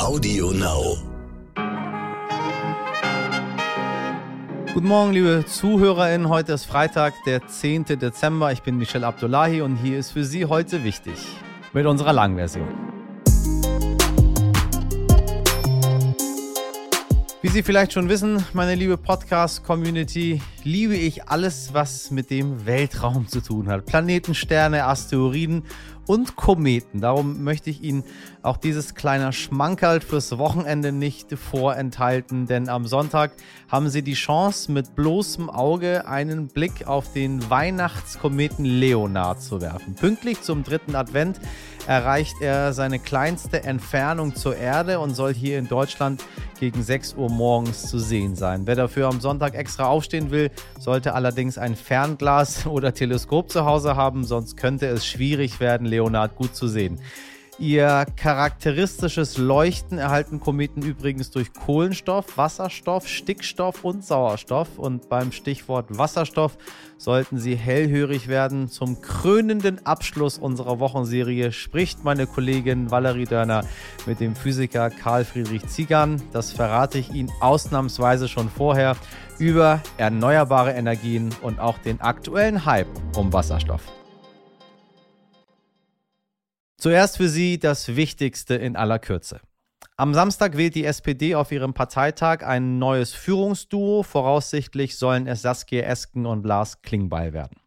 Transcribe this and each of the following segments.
Audio Now. Guten Morgen, liebe ZuhörerInnen. Heute ist Freitag, der 10. Dezember. Ich bin Michel Abdullahi und hier ist für Sie heute wichtig mit unserer Langversion. Wie Sie vielleicht schon wissen, meine liebe Podcast-Community, liebe ich alles, was mit dem Weltraum zu tun hat. Planeten, Sterne, Asteroiden und Kometen. Darum möchte ich Ihnen auch dieses kleine Schmankerl fürs Wochenende nicht vorenthalten, denn am Sonntag haben Sie die Chance, mit bloßem Auge einen Blick auf den Weihnachtskometen Leonard zu werfen. Pünktlich zum dritten Advent erreicht er seine kleinste Entfernung zur Erde und soll hier in Deutschland gegen 6 Uhr morgens zu sehen sein. Wer dafür am Sonntag extra aufstehen will, sollte allerdings ein Fernglas oder Teleskop zu Hause haben, sonst könnte es schwierig werden, Leonard gut zu sehen. Ihr charakteristisches Leuchten erhalten Kometen übrigens durch Kohlenstoff, Wasserstoff, Stickstoff und Sauerstoff. Und beim Stichwort Wasserstoff sollten Sie hellhörig werden. Zum krönenden Abschluss unserer Wochenserie spricht meine Kollegin Valerie Dörner mit dem Physiker Karl Friedrich Ziegern. Das verrate ich Ihnen ausnahmsweise schon vorher über erneuerbare Energien und auch den aktuellen Hype um Wasserstoff. Zuerst für Sie das Wichtigste in aller Kürze. Am Samstag wählt die SPD auf ihrem Parteitag ein neues Führungsduo. Voraussichtlich sollen es Saskia Esken und Lars Klingbeil werden.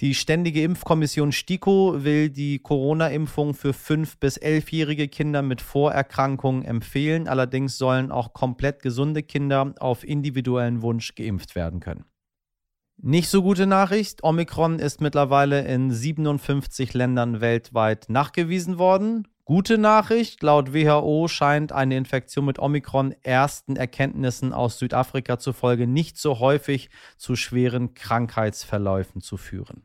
Die Ständige Impfkommission STIKO will die Corona-Impfung für 5- bis 11-jährige Kinder mit Vorerkrankungen empfehlen. Allerdings sollen auch komplett gesunde Kinder auf individuellen Wunsch geimpft werden können. Nicht so gute Nachricht. Omikron ist mittlerweile in 57 Ländern weltweit nachgewiesen worden. Gute Nachricht. Laut WHO scheint eine Infektion mit Omikron ersten Erkenntnissen aus Südafrika zufolge nicht so häufig zu schweren Krankheitsverläufen zu führen.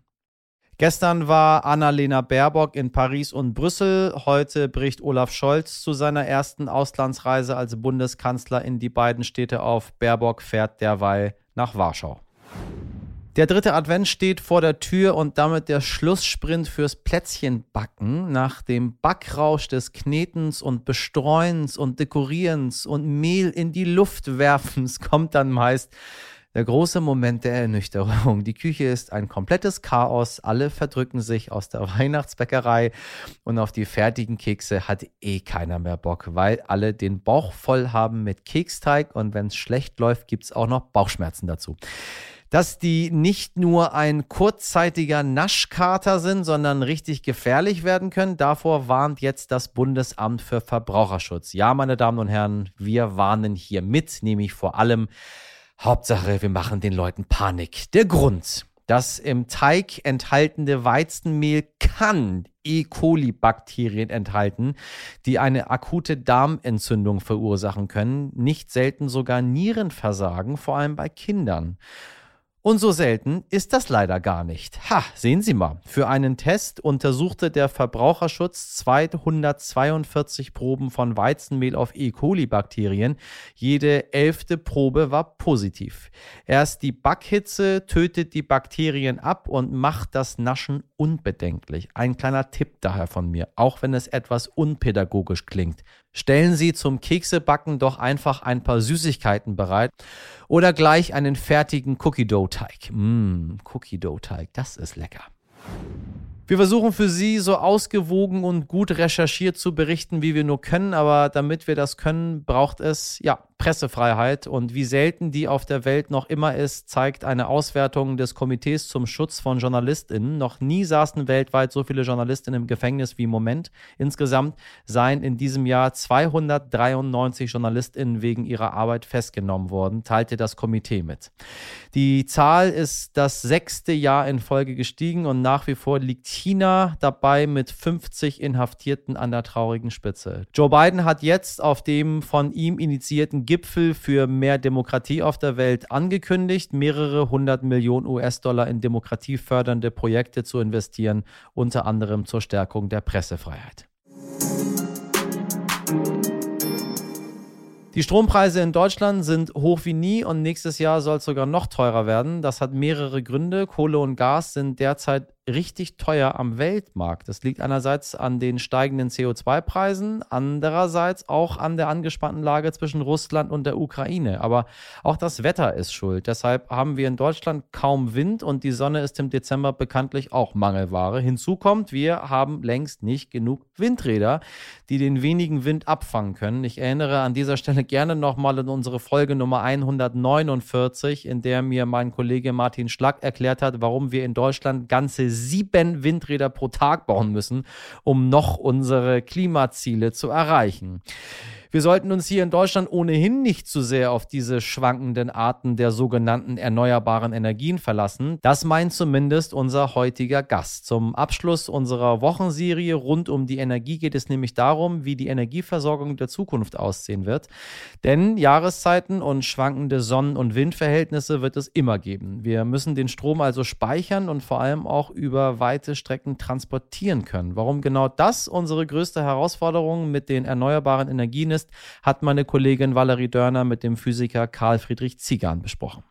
Gestern war Annalena Baerbock in Paris und Brüssel. Heute bricht Olaf Scholz zu seiner ersten Auslandsreise als Bundeskanzler in die beiden Städte auf. Baerbock fährt derweil nach Warschau. Der dritte Advent steht vor der Tür und damit der Schlusssprint fürs Plätzchenbacken. Nach dem Backrausch des Knetens und Bestreuens und Dekorierens und Mehl in die Luft werfens kommt dann meist der große Moment der Ernüchterung. Die Küche ist ein komplettes Chaos. Alle verdrücken sich aus der Weihnachtsbäckerei und auf die fertigen Kekse hat eh keiner mehr Bock, weil alle den Bauch voll haben mit Keksteig und wenn es schlecht läuft, gibt es auch noch Bauchschmerzen dazu dass die nicht nur ein kurzzeitiger Naschkater sind, sondern richtig gefährlich werden können. Davor warnt jetzt das Bundesamt für Verbraucherschutz. Ja, meine Damen und Herren, wir warnen hier mit, nämlich vor allem Hauptsache, wir machen den Leuten Panik. Der Grund, das im Teig enthaltene Weizenmehl kann E. coli-Bakterien enthalten, die eine akute Darmentzündung verursachen können, nicht selten sogar Nierenversagen, vor allem bei Kindern. Und so selten ist das leider gar nicht. Ha, sehen Sie mal. Für einen Test untersuchte der Verbraucherschutz 242 Proben von Weizenmehl auf E. coli-Bakterien. Jede elfte Probe war positiv. Erst die Backhitze tötet die Bakterien ab und macht das Naschen unbedenklich. Ein kleiner Tipp daher von mir, auch wenn es etwas unpädagogisch klingt. Stellen Sie zum Keksebacken doch einfach ein paar Süßigkeiten bereit oder gleich einen fertigen Cookie Dough Teig. Mmm, Cookie Dough Teig, das ist lecker. Wir versuchen für Sie so ausgewogen und gut recherchiert zu berichten, wie wir nur können, aber damit wir das können, braucht es ja Pressefreiheit und wie selten die auf der Welt noch immer ist, zeigt eine Auswertung des Komitees zum Schutz von JournalistInnen. Noch nie saßen weltweit so viele JournalistInnen im Gefängnis wie im Moment. Insgesamt seien in diesem Jahr 293 JournalistInnen wegen ihrer Arbeit festgenommen worden, teilte das Komitee mit. Die Zahl ist das sechste Jahr in Folge gestiegen und nach wie vor liegt China dabei mit 50 Inhaftierten an der traurigen Spitze. Joe Biden hat jetzt auf dem von ihm initiierten Gipfel für mehr Demokratie auf der Welt angekündigt, mehrere hundert Millionen US-Dollar in demokratiefördernde Projekte zu investieren, unter anderem zur Stärkung der Pressefreiheit. Die Strompreise in Deutschland sind hoch wie nie und nächstes Jahr soll es sogar noch teurer werden. Das hat mehrere Gründe. Kohle und Gas sind derzeit richtig teuer am Weltmarkt. Das liegt einerseits an den steigenden CO2-Preisen, andererseits auch an der angespannten Lage zwischen Russland und der Ukraine. Aber auch das Wetter ist schuld. Deshalb haben wir in Deutschland kaum Wind und die Sonne ist im Dezember bekanntlich auch Mangelware. Hinzu kommt, wir haben längst nicht genug Windräder, die den wenigen Wind abfangen können. Ich erinnere an dieser Stelle gerne nochmal an unsere Folge Nummer 149, in der mir mein Kollege Martin Schlack erklärt hat, warum wir in Deutschland ganze sieben Windräder pro Tag bauen müssen, um noch unsere Klimaziele zu erreichen. Wir sollten uns hier in Deutschland ohnehin nicht zu sehr auf diese schwankenden Arten der sogenannten erneuerbaren Energien verlassen. Das meint zumindest unser heutiger Gast. Zum Abschluss unserer Wochenserie rund um die Energie geht es nämlich darum, wie die Energieversorgung der Zukunft aussehen wird. Denn Jahreszeiten und schwankende Sonnen- und Windverhältnisse wird es immer geben. Wir müssen den Strom also speichern und vor allem auch über weite Strecken transportieren können. Warum genau das unsere größte Herausforderung mit den erneuerbaren Energien ist, ist, hat meine Kollegin Valerie Dörner mit dem Physiker Karl Friedrich Ziegern besprochen.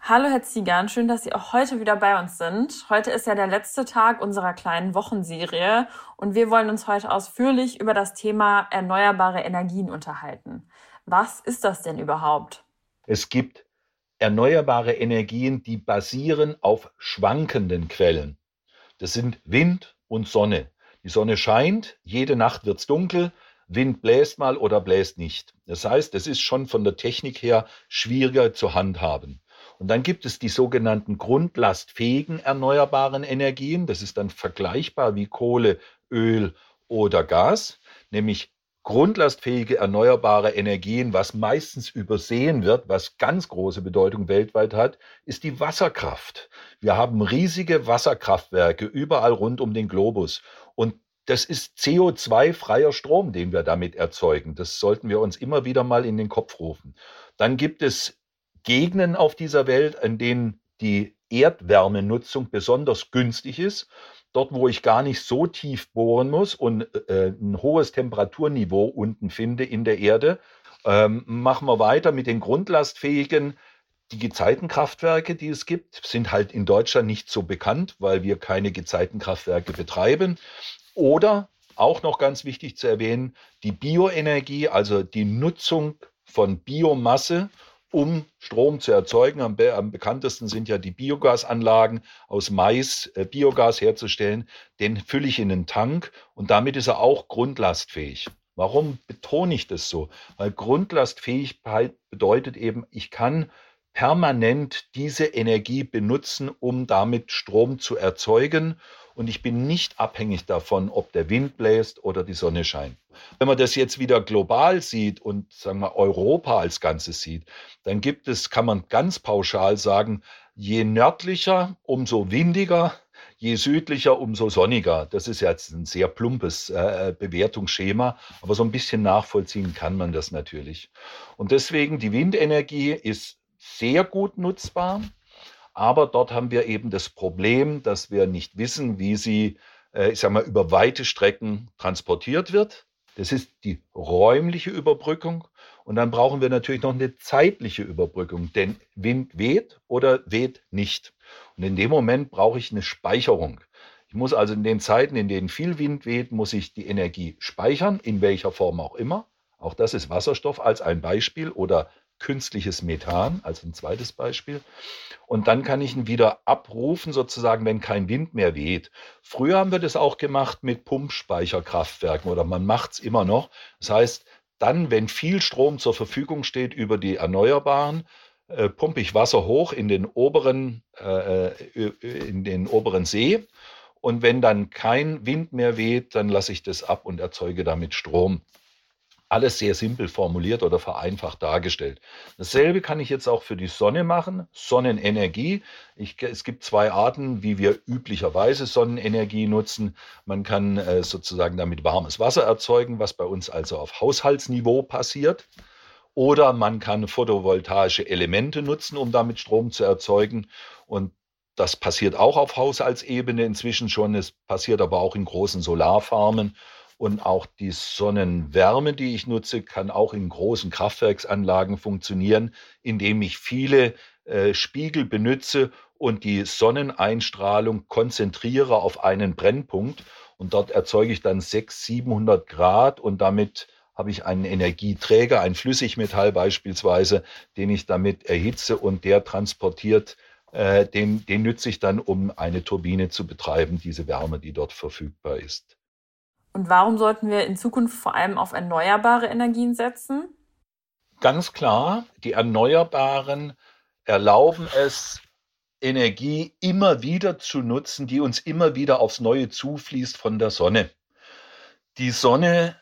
Hallo Herr Ziegern, schön, dass Sie auch heute wieder bei uns sind. Heute ist ja der letzte Tag unserer kleinen Wochenserie und wir wollen uns heute ausführlich über das Thema erneuerbare Energien unterhalten. Was ist das denn überhaupt? Es gibt erneuerbare Energien, die basieren auf schwankenden Quellen. Das sind Wind und Sonne. Die Sonne scheint, jede Nacht wird es dunkel, Wind bläst mal oder bläst nicht. Das heißt, es ist schon von der Technik her schwieriger zu handhaben. Und dann gibt es die sogenannten grundlastfähigen erneuerbaren Energien. Das ist dann vergleichbar wie Kohle, Öl oder Gas, nämlich grundlastfähige erneuerbare Energien, was meistens übersehen wird, was ganz große Bedeutung weltweit hat, ist die Wasserkraft. Wir haben riesige Wasserkraftwerke überall rund um den Globus. Und das ist CO2-freier Strom, den wir damit erzeugen. Das sollten wir uns immer wieder mal in den Kopf rufen. Dann gibt es Gegenden auf dieser Welt, in denen die Erdwärmenutzung besonders günstig ist. Dort, wo ich gar nicht so tief bohren muss und äh, ein hohes Temperaturniveau unten finde in der Erde, ähm, machen wir weiter mit den grundlastfähigen die Gezeitenkraftwerke, die es gibt, sind halt in Deutschland nicht so bekannt, weil wir keine Gezeitenkraftwerke betreiben. Oder auch noch ganz wichtig zu erwähnen, die Bioenergie, also die Nutzung von Biomasse, um Strom zu erzeugen. Am, be am bekanntesten sind ja die Biogasanlagen aus Mais, äh, Biogas herzustellen. Den fülle ich in einen Tank und damit ist er auch grundlastfähig. Warum betone ich das so? Weil Grundlastfähigkeit bedeutet eben, ich kann permanent diese Energie benutzen, um damit Strom zu erzeugen. Und ich bin nicht abhängig davon, ob der Wind bläst oder die Sonne scheint. Wenn man das jetzt wieder global sieht und sagen wir Europa als Ganzes sieht, dann gibt es, kann man ganz pauschal sagen, je nördlicher, umso windiger, je südlicher, umso sonniger. Das ist jetzt ein sehr plumpes äh, Bewertungsschema, aber so ein bisschen nachvollziehen kann man das natürlich. Und deswegen die Windenergie ist sehr gut nutzbar. Aber dort haben wir eben das Problem, dass wir nicht wissen, wie sie, äh, ich sage mal, über weite Strecken transportiert wird. Das ist die räumliche Überbrückung. Und dann brauchen wir natürlich noch eine zeitliche Überbrückung, denn Wind weht oder weht nicht. Und in dem Moment brauche ich eine Speicherung. Ich muss also in den Zeiten, in denen viel Wind weht, muss ich die Energie speichern, in welcher Form auch immer. Auch das ist Wasserstoff als ein Beispiel oder künstliches Methan, als ein zweites Beispiel. Und dann kann ich ihn wieder abrufen, sozusagen, wenn kein Wind mehr weht. Früher haben wir das auch gemacht mit Pumpspeicherkraftwerken oder man macht es immer noch. Das heißt, dann, wenn viel Strom zur Verfügung steht über die Erneuerbaren, äh, pumpe ich Wasser hoch in den oberen, äh, äh in den oberen See. Und wenn dann kein Wind mehr weht, dann lasse ich das ab und erzeuge damit Strom. Alles sehr simpel formuliert oder vereinfacht dargestellt. Dasselbe kann ich jetzt auch für die Sonne machen. Sonnenenergie. Ich, es gibt zwei Arten, wie wir üblicherweise Sonnenenergie nutzen. Man kann äh, sozusagen damit warmes Wasser erzeugen, was bei uns also auf Haushaltsniveau passiert. Oder man kann photovoltaische Elemente nutzen, um damit Strom zu erzeugen. Und das passiert auch auf Haushaltsebene inzwischen schon. Es passiert aber auch in großen Solarfarmen und auch die Sonnenwärme, die ich nutze, kann auch in großen Kraftwerksanlagen funktionieren, indem ich viele äh, Spiegel benutze, und die Sonneneinstrahlung konzentriere auf einen Brennpunkt und dort erzeuge ich dann 600, 700 Grad und damit habe ich einen Energieträger, ein Flüssigmetall beispielsweise, den ich damit erhitze und der transportiert, äh, den, den nütze ich dann, um eine Turbine zu betreiben, diese Wärme, die dort verfügbar ist. Und warum sollten wir in Zukunft vor allem auf erneuerbare Energien setzen? Ganz klar, die Erneuerbaren erlauben es, Energie immer wieder zu nutzen, die uns immer wieder aufs Neue zufließt von der Sonne. Die Sonne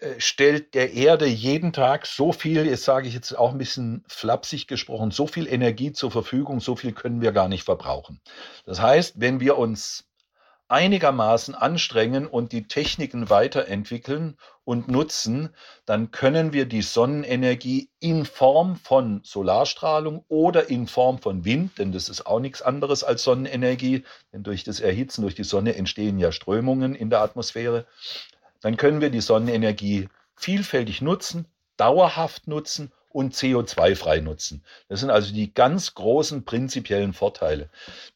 äh, stellt der Erde jeden Tag so viel, jetzt sage ich jetzt auch ein bisschen flapsig gesprochen, so viel Energie zur Verfügung, so viel können wir gar nicht verbrauchen. Das heißt, wenn wir uns einigermaßen anstrengen und die Techniken weiterentwickeln und nutzen, dann können wir die Sonnenenergie in Form von Solarstrahlung oder in Form von Wind, denn das ist auch nichts anderes als Sonnenenergie, denn durch das Erhitzen durch die Sonne entstehen ja Strömungen in der Atmosphäre, dann können wir die Sonnenenergie vielfältig nutzen, dauerhaft nutzen und CO2-frei nutzen. Das sind also die ganz großen prinzipiellen Vorteile.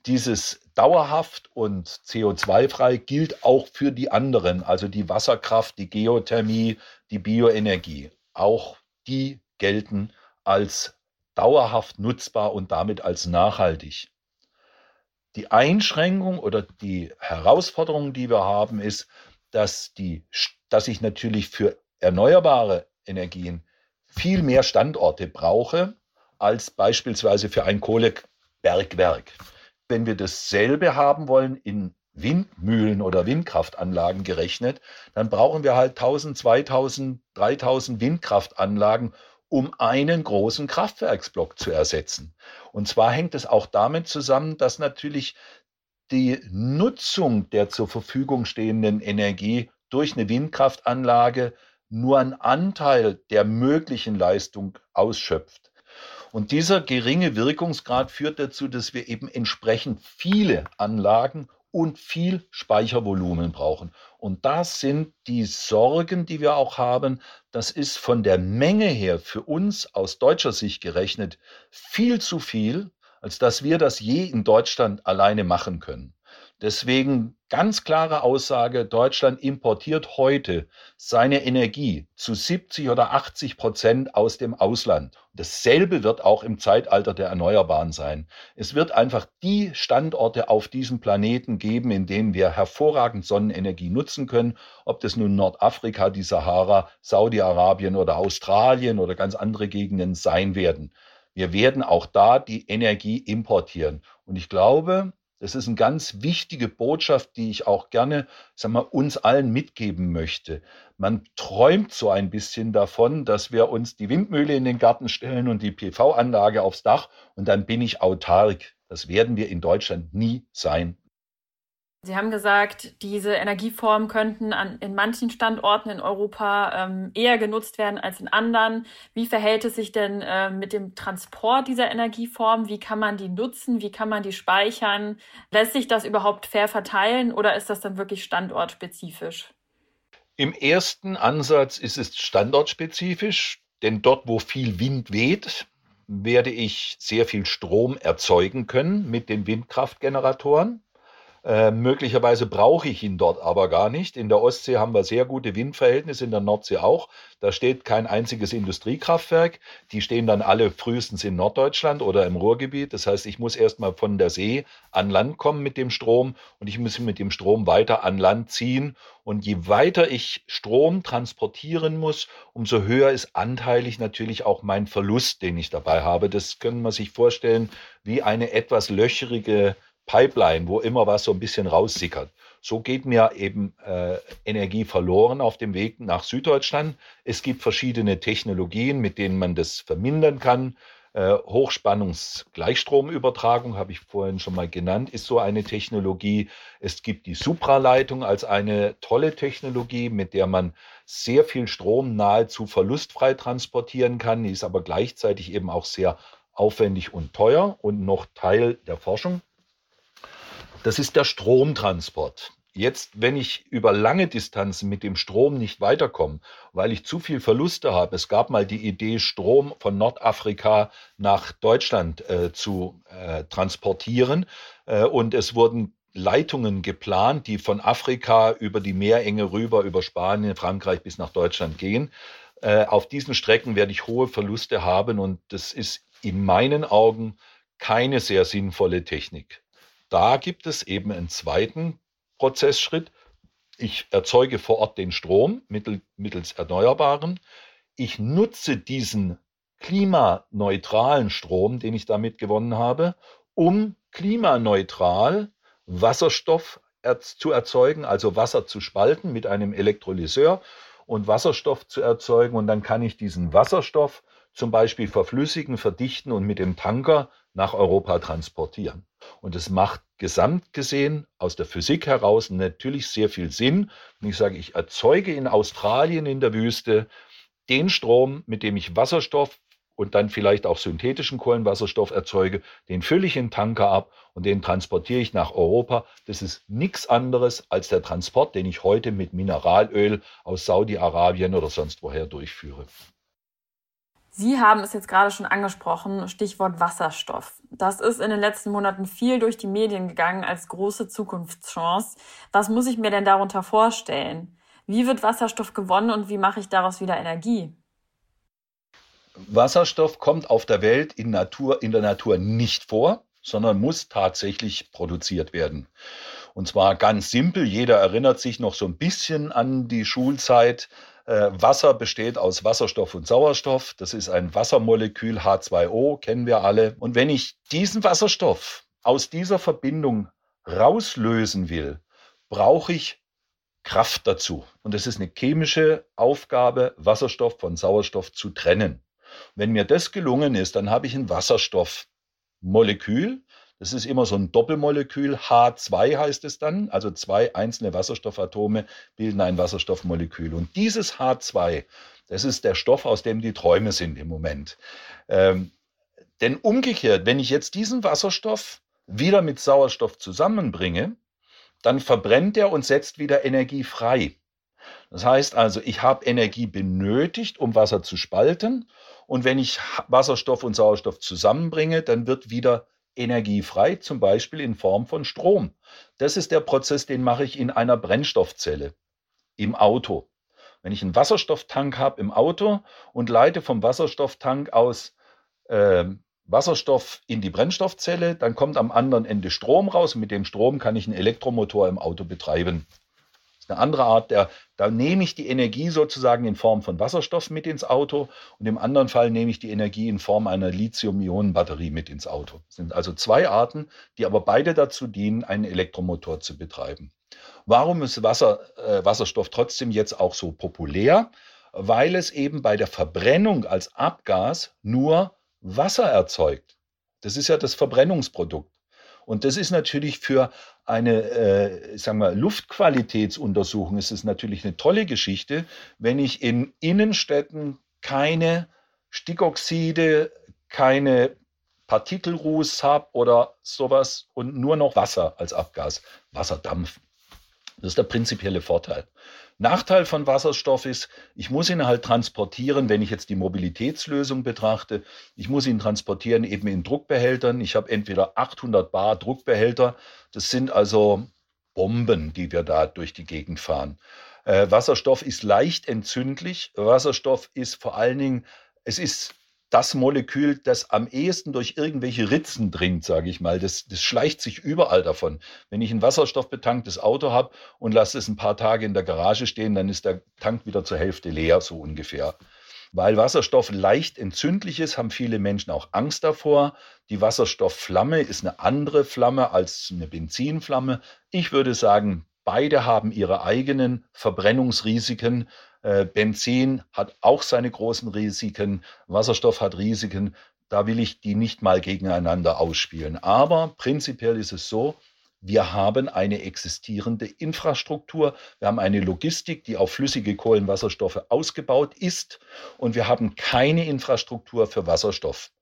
Dieses dauerhaft und CO2-frei gilt auch für die anderen, also die Wasserkraft, die Geothermie, die Bioenergie. Auch die gelten als dauerhaft nutzbar und damit als nachhaltig. Die Einschränkung oder die Herausforderung, die wir haben, ist, dass, die, dass ich natürlich für erneuerbare Energien viel mehr Standorte brauche als beispielsweise für ein Kohlebergwerk. Wenn wir dasselbe haben wollen in Windmühlen oder Windkraftanlagen gerechnet, dann brauchen wir halt 1000, 2000, 3000 Windkraftanlagen, um einen großen Kraftwerksblock zu ersetzen. Und zwar hängt es auch damit zusammen, dass natürlich die Nutzung der zur Verfügung stehenden Energie durch eine Windkraftanlage nur einen Anteil der möglichen Leistung ausschöpft. Und dieser geringe Wirkungsgrad führt dazu, dass wir eben entsprechend viele Anlagen und viel Speichervolumen brauchen. Und das sind die Sorgen, die wir auch haben. Das ist von der Menge her für uns aus deutscher Sicht gerechnet viel zu viel, als dass wir das je in Deutschland alleine machen können. Deswegen ganz klare Aussage, Deutschland importiert heute seine Energie zu 70 oder 80 Prozent aus dem Ausland. Dasselbe wird auch im Zeitalter der Erneuerbaren sein. Es wird einfach die Standorte auf diesem Planeten geben, in denen wir hervorragend Sonnenenergie nutzen können, ob das nun Nordafrika, die Sahara, Saudi-Arabien oder Australien oder ganz andere Gegenden sein werden. Wir werden auch da die Energie importieren. Und ich glaube, das ist eine ganz wichtige Botschaft, die ich auch gerne sag mal, uns allen mitgeben möchte. Man träumt so ein bisschen davon, dass wir uns die Windmühle in den Garten stellen und die PV-Anlage aufs Dach und dann bin ich autark. Das werden wir in Deutschland nie sein. Sie haben gesagt, diese Energieformen könnten an, in manchen Standorten in Europa ähm, eher genutzt werden als in anderen. Wie verhält es sich denn äh, mit dem Transport dieser Energieform? Wie kann man die nutzen? Wie kann man die speichern? Lässt sich das überhaupt fair verteilen oder ist das dann wirklich standortspezifisch? Im ersten Ansatz ist es standortspezifisch, denn dort, wo viel Wind weht, werde ich sehr viel Strom erzeugen können mit den Windkraftgeneratoren. Äh, möglicherweise brauche ich ihn dort aber gar nicht. In der Ostsee haben wir sehr gute Windverhältnisse, in der Nordsee auch. Da steht kein einziges Industriekraftwerk. Die stehen dann alle frühestens in Norddeutschland oder im Ruhrgebiet. Das heißt, ich muss erstmal von der See an Land kommen mit dem Strom und ich muss mit dem Strom weiter an Land ziehen. Und je weiter ich Strom transportieren muss, umso höher ist anteilig natürlich auch mein Verlust, den ich dabei habe. Das können man sich vorstellen wie eine etwas löcherige Pipeline, wo immer was so ein bisschen raussickert. So geht mir eben äh, Energie verloren auf dem Weg nach Süddeutschland. Es gibt verschiedene Technologien, mit denen man das vermindern kann. Äh, Hochspannungsgleichstromübertragung, habe ich vorhin schon mal genannt, ist so eine Technologie. Es gibt die Supraleitung als eine tolle Technologie, mit der man sehr viel Strom nahezu verlustfrei transportieren kann, die ist aber gleichzeitig eben auch sehr aufwendig und teuer und noch Teil der Forschung. Das ist der Stromtransport. Jetzt, wenn ich über lange Distanzen mit dem Strom nicht weiterkomme, weil ich zu viel Verluste habe, es gab mal die Idee, Strom von Nordafrika nach Deutschland äh, zu äh, transportieren äh, und es wurden Leitungen geplant, die von Afrika über die Meerenge rüber, über Spanien, Frankreich bis nach Deutschland gehen. Äh, auf diesen Strecken werde ich hohe Verluste haben und das ist in meinen Augen keine sehr sinnvolle Technik. Da gibt es eben einen zweiten Prozessschritt. Ich erzeuge vor Ort den Strom mittels Erneuerbaren. Ich nutze diesen klimaneutralen Strom, den ich damit gewonnen habe, um klimaneutral Wasserstoff zu erzeugen, also Wasser zu spalten mit einem Elektrolyseur und Wasserstoff zu erzeugen. Und dann kann ich diesen Wasserstoff zum Beispiel verflüssigen, verdichten und mit dem Tanker nach Europa transportieren. Und es macht gesamt gesehen aus der Physik heraus natürlich sehr viel Sinn. Und ich sage, ich erzeuge in Australien in der Wüste den Strom, mit dem ich Wasserstoff und dann vielleicht auch synthetischen Kohlenwasserstoff erzeuge, den fülle ich in Tanker ab und den transportiere ich nach Europa. Das ist nichts anderes als der Transport, den ich heute mit Mineralöl aus Saudi-Arabien oder sonst woher durchführe. Sie haben es jetzt gerade schon angesprochen, Stichwort Wasserstoff. Das ist in den letzten Monaten viel durch die Medien gegangen als große Zukunftschance. Was muss ich mir denn darunter vorstellen? Wie wird Wasserstoff gewonnen und wie mache ich daraus wieder Energie? Wasserstoff kommt auf der Welt in, Natur, in der Natur nicht vor, sondern muss tatsächlich produziert werden. Und zwar ganz simpel. Jeder erinnert sich noch so ein bisschen an die Schulzeit. Äh, Wasser besteht aus Wasserstoff und Sauerstoff. Das ist ein Wassermolekül H2O, kennen wir alle. Und wenn ich diesen Wasserstoff aus dieser Verbindung rauslösen will, brauche ich Kraft dazu. Und es ist eine chemische Aufgabe, Wasserstoff von Sauerstoff zu trennen. Wenn mir das gelungen ist, dann habe ich ein Wasserstoffmolekül. Das ist immer so ein Doppelmolekül. H2 heißt es dann. Also zwei einzelne Wasserstoffatome bilden ein Wasserstoffmolekül. Und dieses H2, das ist der Stoff, aus dem die Träume sind im Moment. Ähm, denn umgekehrt, wenn ich jetzt diesen Wasserstoff wieder mit Sauerstoff zusammenbringe, dann verbrennt er und setzt wieder Energie frei. Das heißt also, ich habe Energie benötigt, um Wasser zu spalten und wenn ich Wasserstoff und Sauerstoff zusammenbringe, dann wird wieder Energie frei, zum Beispiel in Form von Strom. Das ist der Prozess, den mache ich in einer Brennstoffzelle im Auto. Wenn ich einen Wasserstofftank habe im Auto und leite vom Wasserstofftank aus äh, Wasserstoff in die Brennstoffzelle, dann kommt am anderen Ende Strom raus mit dem Strom kann ich einen Elektromotor im Auto betreiben eine andere Art, der, da nehme ich die Energie sozusagen in Form von Wasserstoff mit ins Auto und im anderen Fall nehme ich die Energie in Form einer Lithium-Ionen-Batterie mit ins Auto. Das sind also zwei Arten, die aber beide dazu dienen, einen Elektromotor zu betreiben. Warum ist Wasser, äh, Wasserstoff trotzdem jetzt auch so populär? Weil es eben bei der Verbrennung als Abgas nur Wasser erzeugt. Das ist ja das Verbrennungsprodukt. Und das ist natürlich für eine, äh, sagen wir, Luftqualitätsuntersuchung ist es natürlich eine tolle Geschichte, wenn ich in Innenstädten keine Stickoxide, keine Partikelruß habe oder sowas und nur noch Wasser als Abgas, Wasserdampf. Das ist der prinzipielle Vorteil. Nachteil von Wasserstoff ist, ich muss ihn halt transportieren, wenn ich jetzt die Mobilitätslösung betrachte. Ich muss ihn transportieren eben in Druckbehältern. Ich habe entweder 800 Bar Druckbehälter. Das sind also Bomben, die wir da durch die Gegend fahren. Äh, Wasserstoff ist leicht entzündlich. Wasserstoff ist vor allen Dingen, es ist das Molekül, das am ehesten durch irgendwelche Ritzen dringt, sage ich mal. Das, das schleicht sich überall davon. Wenn ich ein wasserstoffbetanktes Auto habe und lasse es ein paar Tage in der Garage stehen, dann ist der Tank wieder zur Hälfte leer, so ungefähr. Weil Wasserstoff leicht entzündlich ist, haben viele Menschen auch Angst davor. Die Wasserstoffflamme ist eine andere Flamme als eine Benzinflamme. Ich würde sagen, beide haben ihre eigenen Verbrennungsrisiken. Äh, Benzin hat auch seine großen Risiken, Wasserstoff hat Risiken. Da will ich die nicht mal gegeneinander ausspielen. Aber prinzipiell ist es so, wir haben eine existierende Infrastruktur, wir haben eine Logistik, die auf flüssige Kohlenwasserstoffe ausgebaut ist und wir haben keine Infrastruktur für Wasserstoff.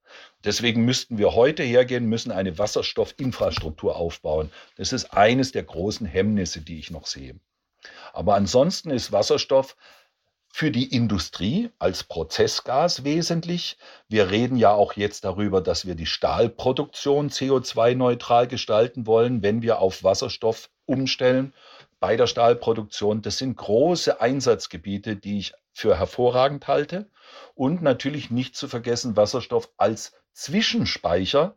Deswegen müssten wir heute hergehen, müssen eine Wasserstoffinfrastruktur aufbauen. Das ist eines der großen Hemmnisse, die ich noch sehe. Aber ansonsten ist Wasserstoff für die Industrie als Prozessgas wesentlich. Wir reden ja auch jetzt darüber, dass wir die Stahlproduktion CO2-neutral gestalten wollen, wenn wir auf Wasserstoff umstellen bei der Stahlproduktion. Das sind große Einsatzgebiete, die ich für hervorragend halte. Und natürlich nicht zu vergessen Wasserstoff als Zwischenspeicher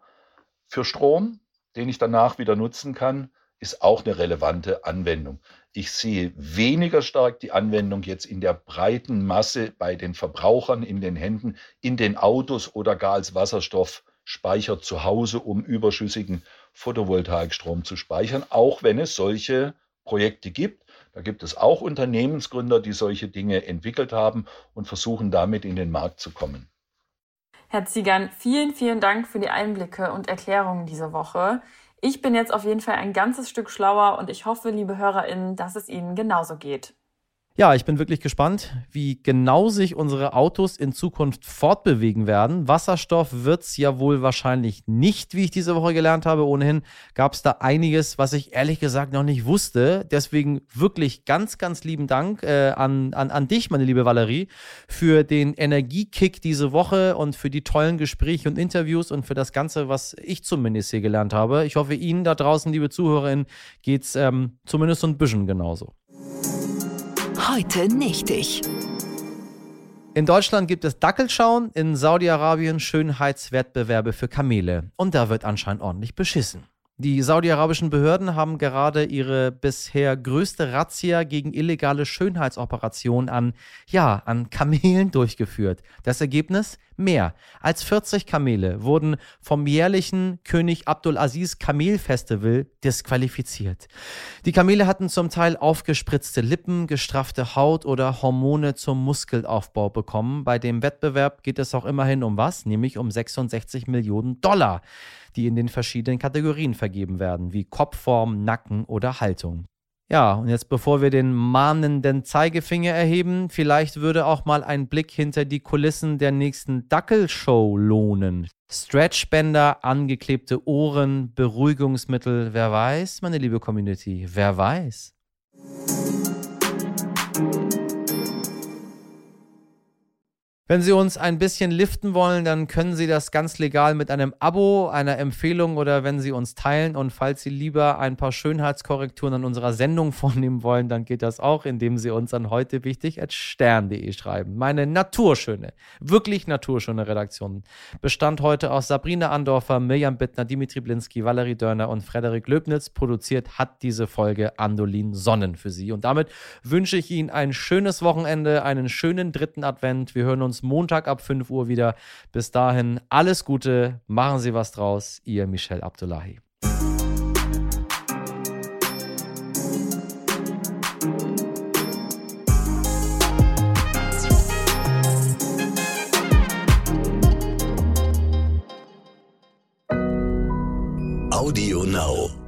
für Strom, den ich danach wieder nutzen kann, ist auch eine relevante Anwendung. Ich sehe weniger stark die Anwendung jetzt in der breiten Masse bei den Verbrauchern in den Händen, in den Autos oder gar als Wasserstoffspeicher zu Hause, um überschüssigen Photovoltaikstrom zu speichern, auch wenn es solche Projekte gibt. Da gibt es auch Unternehmensgründer, die solche Dinge entwickelt haben und versuchen damit in den Markt zu kommen. Herr Ziegern, vielen, vielen Dank für die Einblicke und Erklärungen diese Woche. Ich bin jetzt auf jeden Fall ein ganzes Stück schlauer und ich hoffe, liebe HörerInnen, dass es Ihnen genauso geht. Ja, ich bin wirklich gespannt, wie genau sich unsere Autos in Zukunft fortbewegen werden. Wasserstoff wird es ja wohl wahrscheinlich nicht, wie ich diese Woche gelernt habe. Ohnehin gab es da einiges, was ich ehrlich gesagt noch nicht wusste. Deswegen wirklich ganz, ganz lieben Dank äh, an, an, an dich, meine liebe Valerie, für den Energiekick diese Woche und für die tollen Gespräche und Interviews und für das Ganze, was ich zumindest hier gelernt habe. Ich hoffe, Ihnen da draußen, liebe Zuhörerinnen, geht es ähm, zumindest so ein bisschen genauso. Heute nicht ich. In Deutschland gibt es Dackelschauen, in Saudi-Arabien Schönheitswettbewerbe für Kamele. Und da wird anscheinend ordentlich beschissen. Die saudi-arabischen Behörden haben gerade ihre bisher größte Razzia gegen illegale Schönheitsoperationen an, ja, an Kamelen durchgeführt. Das Ergebnis? Mehr als 40 Kamele wurden vom jährlichen König Abdulaziz Kamelfestival disqualifiziert. Die Kamele hatten zum Teil aufgespritzte Lippen, gestraffte Haut oder Hormone zum Muskelaufbau bekommen. Bei dem Wettbewerb geht es auch immerhin um was? Nämlich um 66 Millionen Dollar die in den verschiedenen Kategorien vergeben werden, wie Kopfform, Nacken oder Haltung. Ja, und jetzt bevor wir den mahnenden Zeigefinger erheben, vielleicht würde auch mal ein Blick hinter die Kulissen der nächsten Dackelshow lohnen. Stretchbänder, angeklebte Ohren, Beruhigungsmittel, wer weiß, meine liebe Community, wer weiß. Wenn Sie uns ein bisschen liften wollen, dann können Sie das ganz legal mit einem Abo, einer Empfehlung oder wenn Sie uns teilen. Und falls Sie lieber ein paar Schönheitskorrekturen an unserer Sendung vornehmen wollen, dann geht das auch, indem Sie uns an heute wichtig stern.de schreiben. Meine naturschöne, wirklich naturschöne Redaktion bestand heute aus Sabrina Andorfer, Mirjam Bittner, Dimitri Blinski, Valerie Dörner und Frederik Löbnitz. Produziert hat diese Folge Andolin Sonnen für Sie. Und damit wünsche ich Ihnen ein schönes Wochenende, einen schönen dritten Advent. Wir hören uns uns Montag ab 5 Uhr wieder. Bis dahin alles Gute, machen Sie was draus. Ihr Michel Abdullahi. Audio Now.